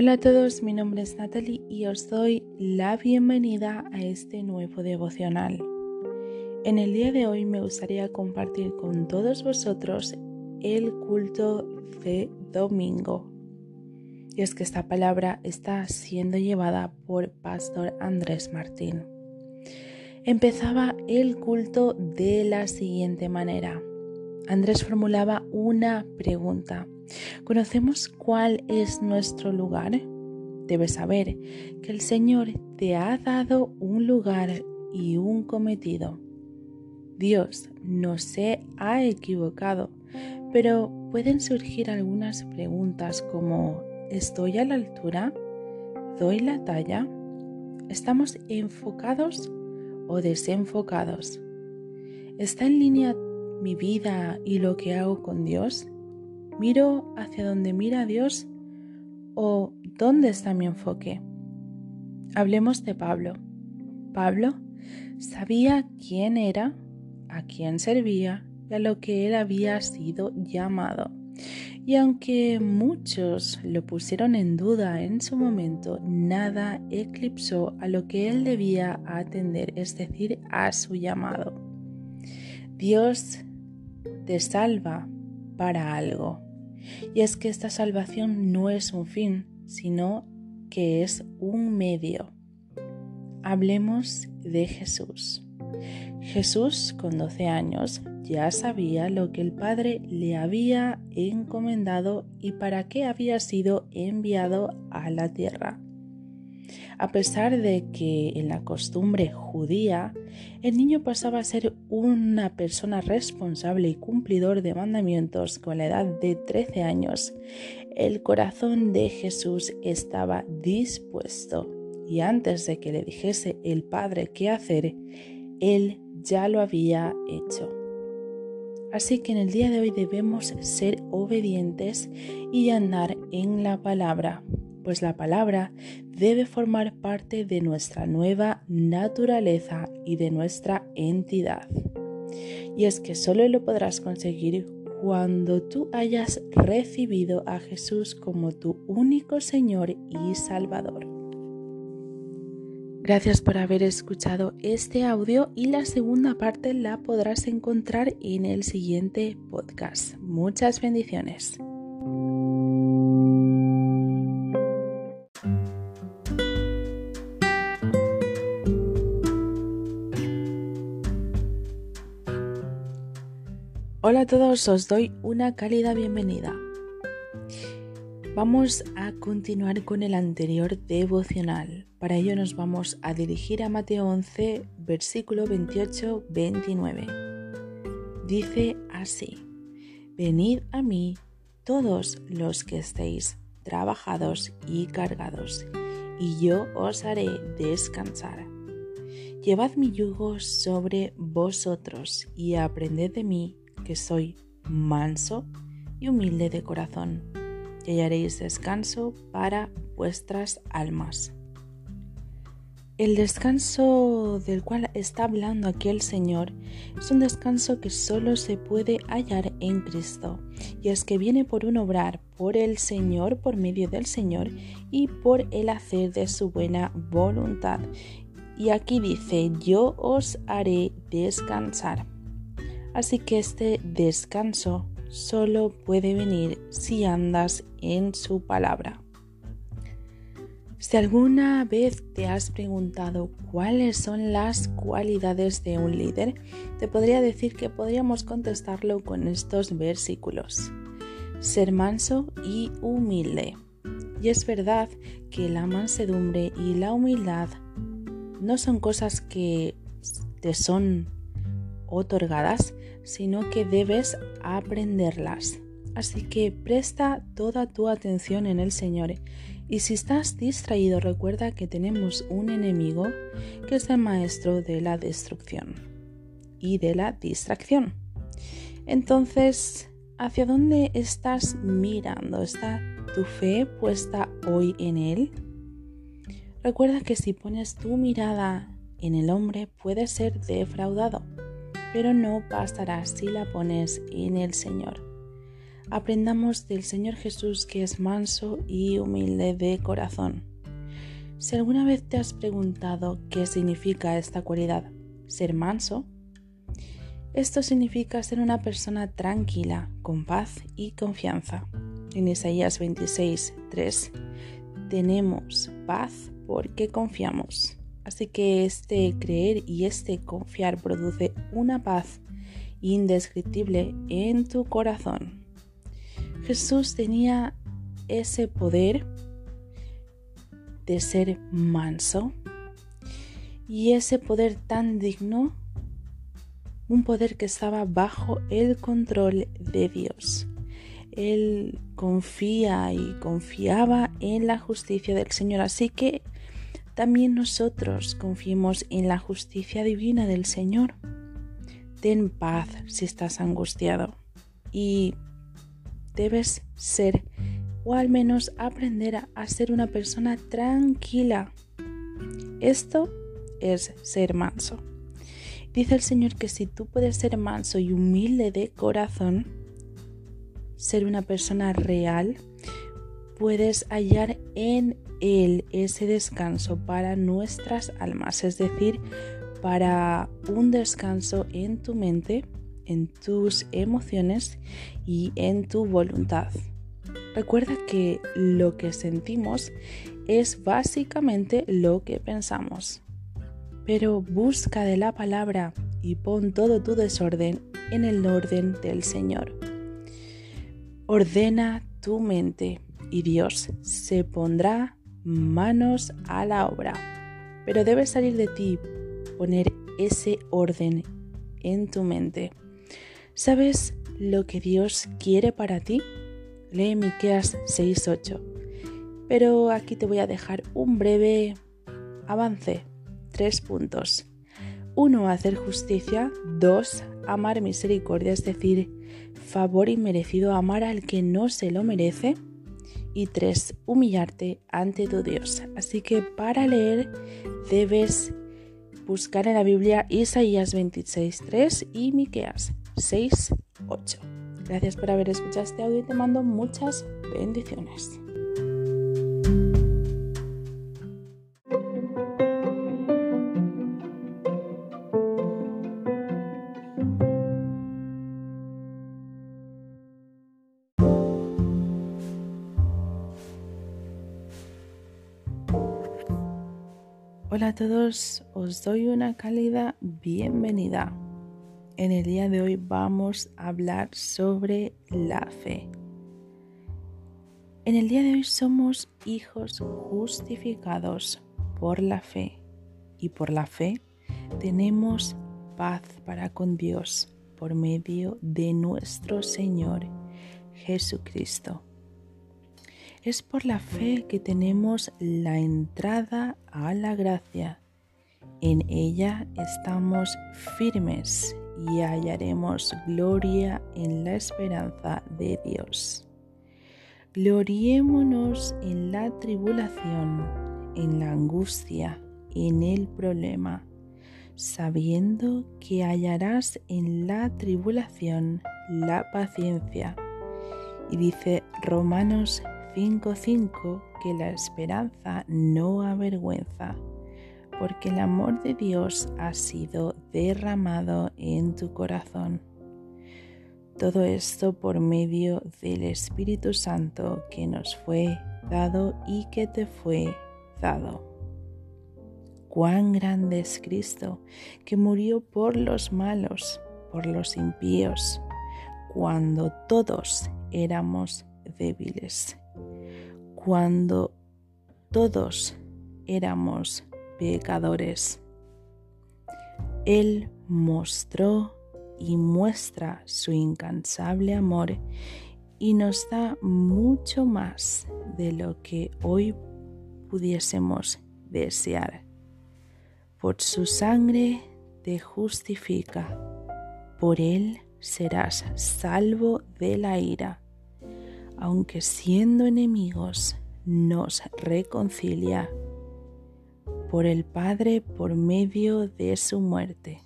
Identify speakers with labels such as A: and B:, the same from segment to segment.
A: Hola a todos, mi nombre es Natalie y os doy la bienvenida a este nuevo devocional. En el día de hoy me gustaría compartir con todos vosotros el culto de domingo. Y es que esta palabra está siendo llevada por Pastor Andrés Martín. Empezaba el culto de la siguiente manera. Andrés formulaba una pregunta. ¿Conocemos cuál es nuestro lugar? Debes saber que el Señor te ha dado un lugar y un cometido. Dios no se ha equivocado, pero pueden surgir algunas preguntas como ¿estoy a la altura? ¿Doy la talla? ¿Estamos enfocados o desenfocados? ¿Está en línea mi vida y lo que hago con Dios? ¿Miro hacia donde mira Dios o dónde está mi enfoque? Hablemos de Pablo. Pablo sabía quién era, a quién servía y a lo que él había sido llamado. Y aunque muchos lo pusieron en duda en su momento, nada eclipsó a lo que él debía atender, es decir, a su llamado. Dios te salva para algo. Y es que esta salvación no es un fin, sino que es un medio. Hablemos de Jesús. Jesús, con 12 años, ya sabía lo que el Padre le había encomendado y para qué había sido enviado a la tierra. A pesar de que en la costumbre judía el niño pasaba a ser una persona responsable y cumplidor de mandamientos con la edad de 13 años, el corazón de Jesús estaba dispuesto y antes de que le dijese el Padre qué hacer, él ya lo había hecho. Así que en el día de hoy debemos ser obedientes y andar en la palabra, pues la palabra debe formar parte de nuestra nueva naturaleza y de nuestra entidad. Y es que solo lo podrás conseguir cuando tú hayas recibido a Jesús como tu único Señor y Salvador. Gracias por haber escuchado este audio y la segunda parte la podrás encontrar en el siguiente podcast. Muchas bendiciones. Hola a todos, os doy una cálida bienvenida. Vamos a continuar con el anterior devocional. Para ello nos vamos a dirigir a Mateo 11, versículo 28-29. Dice así, Venid a mí todos los que estéis trabajados y cargados, y yo os haré descansar. Llevad mi yugo sobre vosotros y aprended de mí soy manso y humilde de corazón, y hallaréis descanso para vuestras almas. El descanso del cual está hablando aquí el Señor es un descanso que solo se puede hallar en Cristo, y es que viene por un obrar por el Señor, por medio del Señor y por el hacer de su buena voluntad. Y aquí dice, yo os haré descansar. Así que este descanso solo puede venir si andas en su palabra. Si alguna vez te has preguntado cuáles son las cualidades de un líder, te podría decir que podríamos contestarlo con estos versículos. Ser manso y humilde. Y es verdad que la mansedumbre y la humildad no son cosas que te son otorgadas, sino que debes aprenderlas. Así que presta toda tu atención en el Señor. Y si estás distraído, recuerda que tenemos un enemigo que es el maestro de la destrucción y de la distracción. Entonces, ¿hacia dónde estás mirando? ¿Está tu fe puesta hoy en Él? Recuerda que si pones tu mirada en el hombre, puedes ser defraudado pero no bastará si la pones en el Señor. aprendamos del Señor Jesús que es manso y humilde de corazón. Si alguna vez te has preguntado qué significa esta cualidad, ser manso, esto significa ser una persona tranquila, con paz y confianza. En Isaías 26, 3, tenemos paz porque confiamos. Así que este creer y este confiar produce una paz indescriptible en tu corazón. Jesús tenía ese poder de ser manso y ese poder tan digno, un poder que estaba bajo el control de Dios. Él confía y confiaba en la justicia del Señor, así que también nosotros confiemos en la justicia divina del Señor. Ten paz si estás angustiado y debes ser o al menos aprender a, ser una persona tranquila. Esto es ser manso. Dice el Señor que si tú puedes ser manso y humilde de corazón, ser una persona real, puedes hallar en Él ese descanso para nuestras almas, es decir, para un descanso en tu mente, en tus emociones y en tu voluntad. Recuerda que lo que sentimos es básicamente lo que pensamos. Pero busca de la palabra y pon todo tu desorden en el orden del Señor. Ordena tu mente y Dios se pondrá manos a la obra. Pero debes salir de ti, poner ese orden en tu mente. ¿Sabes lo que Dios quiere para ti? Lee Miqueas 6:8. Pero aquí te voy a dejar un breve avance. Tres puntos. Uno, hacer justicia. Dos, amar misericordia, es decir, favor inmerecido, amar al que no se lo merece. Y tres, humillarte ante tu Dios. Así que para leer debes buscar en la Biblia Isaías 26.3 y Miqueas 6.8. Gracias por haber escuchado este audio y te mando muchas bendiciones. Hola a todos, os doy una cálida bienvenida. En el día de hoy vamos a hablar sobre la fe. En el día de hoy somos hijos justificados por la fe y por la fe tenemos paz para con Dios por medio de nuestro Señor Jesucristo. Es por la fe que tenemos la entrada a la gracia. En ella estamos firmes y hallaremos gloria en la esperanza de Dios. Gloriémonos en la tribulación, en la angustia, en el problema, sabiendo que hallarás en la tribulación la paciencia. Y dice Romanos 5:5 que la esperanza no avergüenza, porque el amor de Dios ha sido derramado en tu corazón. Todo esto por medio del Espíritu Santo que nos fue dado y que te fue dado. Cuán grande es Cristo, que murió por los malos, por los impíos, cuando todos éramos débiles cuando todos éramos pecadores. Él mostró y muestra su incansable amor y nos da mucho más de lo que hoy pudiésemos desear. Por su sangre te justifica, por él serás salvo de la ira aunque siendo enemigos, nos reconcilia por el Padre por medio de su muerte.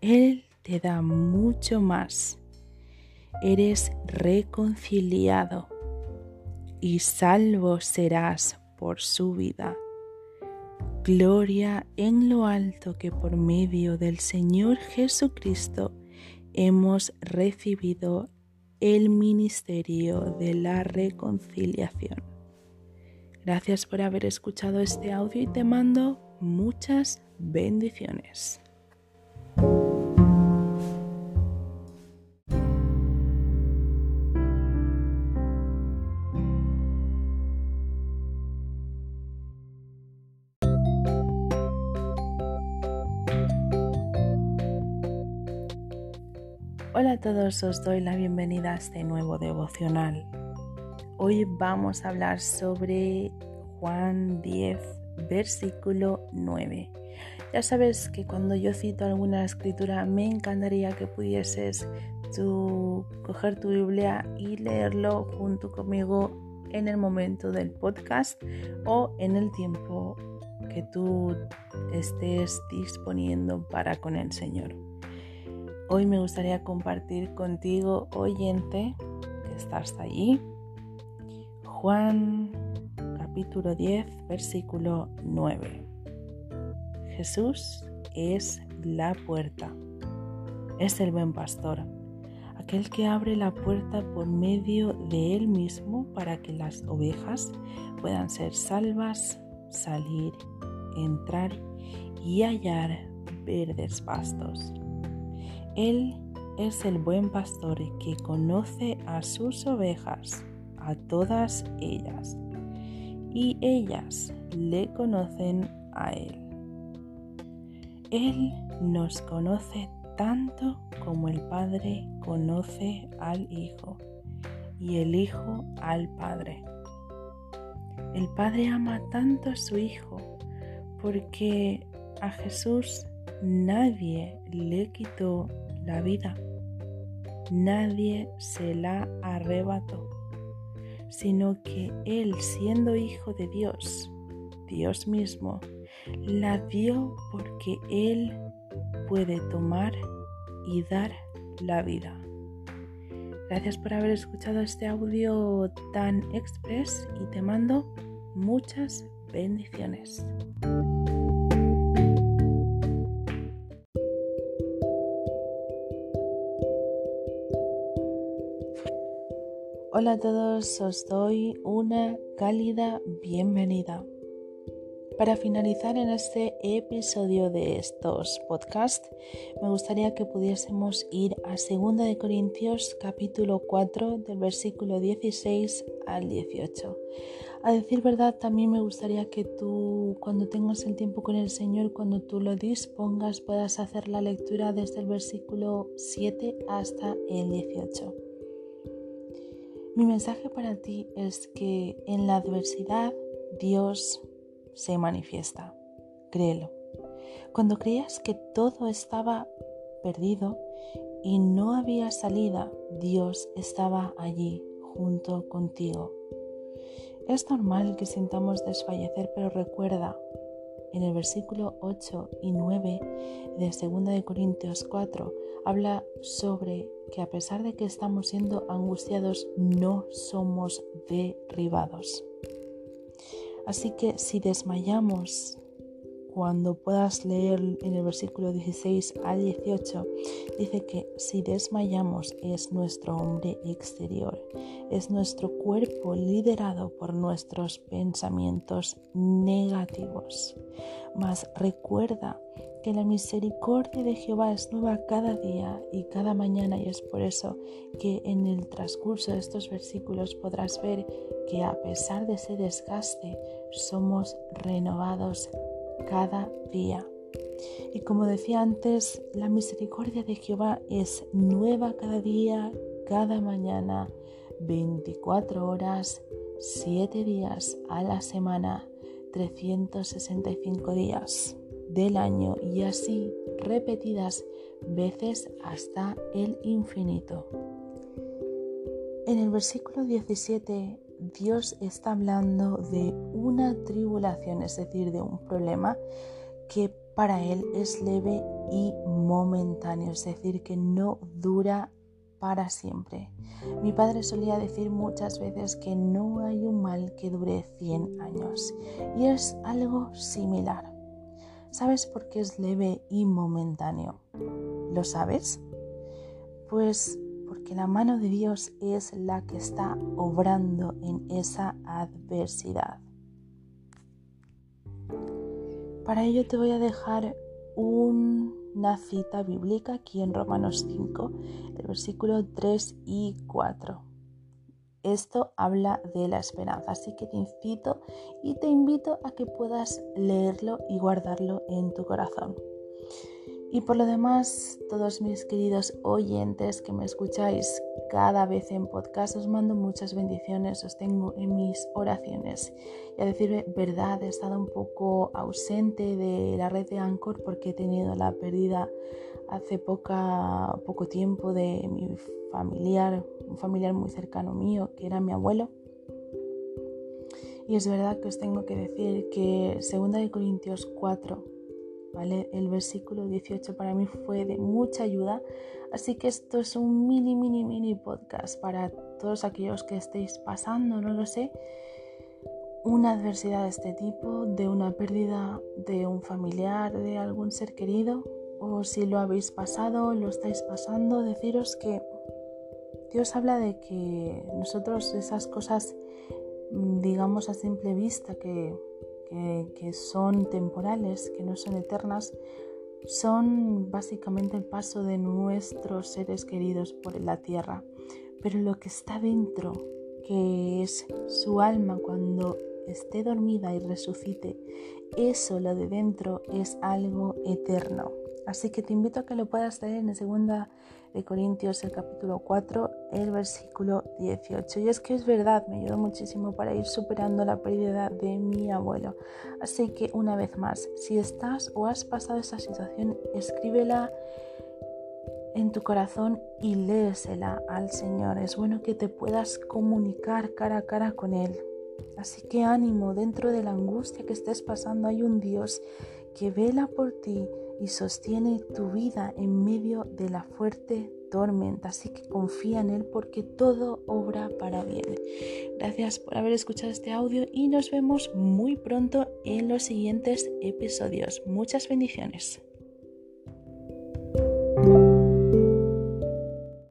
A: Él te da mucho más eres reconciliado y salvo serás por su vida. Gloria en lo alto que por medio del Señor Jesucristo hemos recibido el ministerio de la reconciliación. Gracias por haber escuchado este audio y te mando muchas bendiciones. Hola a todos, os doy la bienvenida a este nuevo devocional. Hoy vamos a hablar sobre Juan 10, versículo 9. Ya sabes que cuando yo cito alguna escritura me encantaría que pudieses tú coger tu Biblia y leerlo junto conmigo en el momento del podcast o en el tiempo que tú estés disponiendo para con el Señor. Hoy me gustaría compartir contigo, oyente, que estás allí, Juan capítulo 10, versículo 9. Jesús es la puerta, es el buen pastor, aquel que abre la puerta por medio de él mismo para que las ovejas puedan ser salvas, salir, entrar y hallar verdes pastos. Él es el buen pastor que conoce a sus ovejas, a todas ellas, y ellas le conocen a Él. Él nos conoce tanto como el Padre conoce al Hijo y el Hijo al Padre. El Padre ama tanto a su Hijo porque a Jesús nadie le quitó la vida. Nadie se la arrebató, sino que Él, siendo hijo de Dios, Dios mismo, la dio porque Él puede tomar y dar la vida. Gracias por haber escuchado este audio tan express y te mando muchas bendiciones. Hola a todos, os doy una cálida bienvenida. Para finalizar en este episodio de estos podcasts, me gustaría que pudiésemos ir a 2 de Corintios capítulo 4 del versículo 16 al 18. A decir verdad, también me gustaría que tú, cuando tengas el tiempo con el Señor, cuando tú lo dispongas, puedas hacer la lectura desde el versículo 7 hasta el 18. Mi mensaje para ti es que en la adversidad Dios se manifiesta. Créelo. Cuando creías que todo estaba perdido y no había salida, Dios estaba allí junto contigo. Es normal que sintamos desfallecer, pero recuerda, en el versículo 8 y 9 de 2 de Corintios 4 habla sobre que a pesar de que estamos siendo angustiados, no somos derribados. Así que si desmayamos, cuando puedas leer en el versículo 16 al 18, dice que si desmayamos es nuestro hombre exterior, es nuestro cuerpo liderado por nuestros pensamientos negativos. Mas recuerda la misericordia de Jehová es nueva cada día y cada mañana y es por eso que en el transcurso de estos versículos podrás ver que a pesar de ese desgaste somos renovados cada día. Y como decía antes, la misericordia de Jehová es nueva cada día, cada mañana, 24 horas, 7 días a la semana, 365 días del año y así repetidas veces hasta el infinito. En el versículo 17 Dios está hablando de una tribulación, es decir, de un problema que para Él es leve y momentáneo, es decir, que no dura para siempre. Mi padre solía decir muchas veces que no hay un mal que dure 100 años y es algo similar. ¿Sabes por qué es leve y momentáneo? ¿Lo sabes? Pues porque la mano de Dios es la que está obrando en esa adversidad. Para ello te voy a dejar una cita bíblica aquí en Romanos 5, el versículo 3 y 4. Esto habla de la esperanza, así que te incito y te invito a que puedas leerlo y guardarlo en tu corazón. Y por lo demás, todos mis queridos oyentes que me escucháis cada vez en podcast, os mando muchas bendiciones, os tengo en mis oraciones. Y a decir verdad, he estado un poco ausente de la red de Anchor porque he tenido la pérdida hace poco tiempo de mi familiar, un familiar muy cercano mío, que era mi abuelo. Y es verdad que os tengo que decir que 2 Corintios 4, el versículo 18 para mí fue de mucha ayuda, así que esto es un mini, mini, mini podcast para todos aquellos que estéis pasando, no lo sé, una adversidad de este tipo, de una pérdida de un familiar, de algún ser querido, o si lo habéis pasado, lo estáis pasando, deciros que Dios habla de que nosotros esas cosas, mm, digamos a simple vista, que que, son temporales, que no son eternas, son básicamente el paso de nuestros seres queridos por la tierra. Pero lo que está dentro, que es su alma cuando esté dormida y resucite, eso, lo de dentro, es algo eterno. Así que te invito a que lo puedas leer en segunda de Corintios, el capítulo 4, el versículo 18. Y es que es verdad, me ayudó muchísimo para ir superando la pérdida de mi abuelo. Así que una vez más, si estás o has pasado esa situación, escríbela en tu corazón y léesela al Señor. Es bueno que te puedas comunicar cara a cara con Él. Así que ánimo, dentro de la angustia que estés pasando hay un Dios que vela por ti y sostiene tu vida en medio de la fuerte tormenta. Así que confía en Él porque todo obra para bien. Gracias por haber escuchado este audio y nos vemos muy pronto en los siguientes episodios. Muchas bendiciones.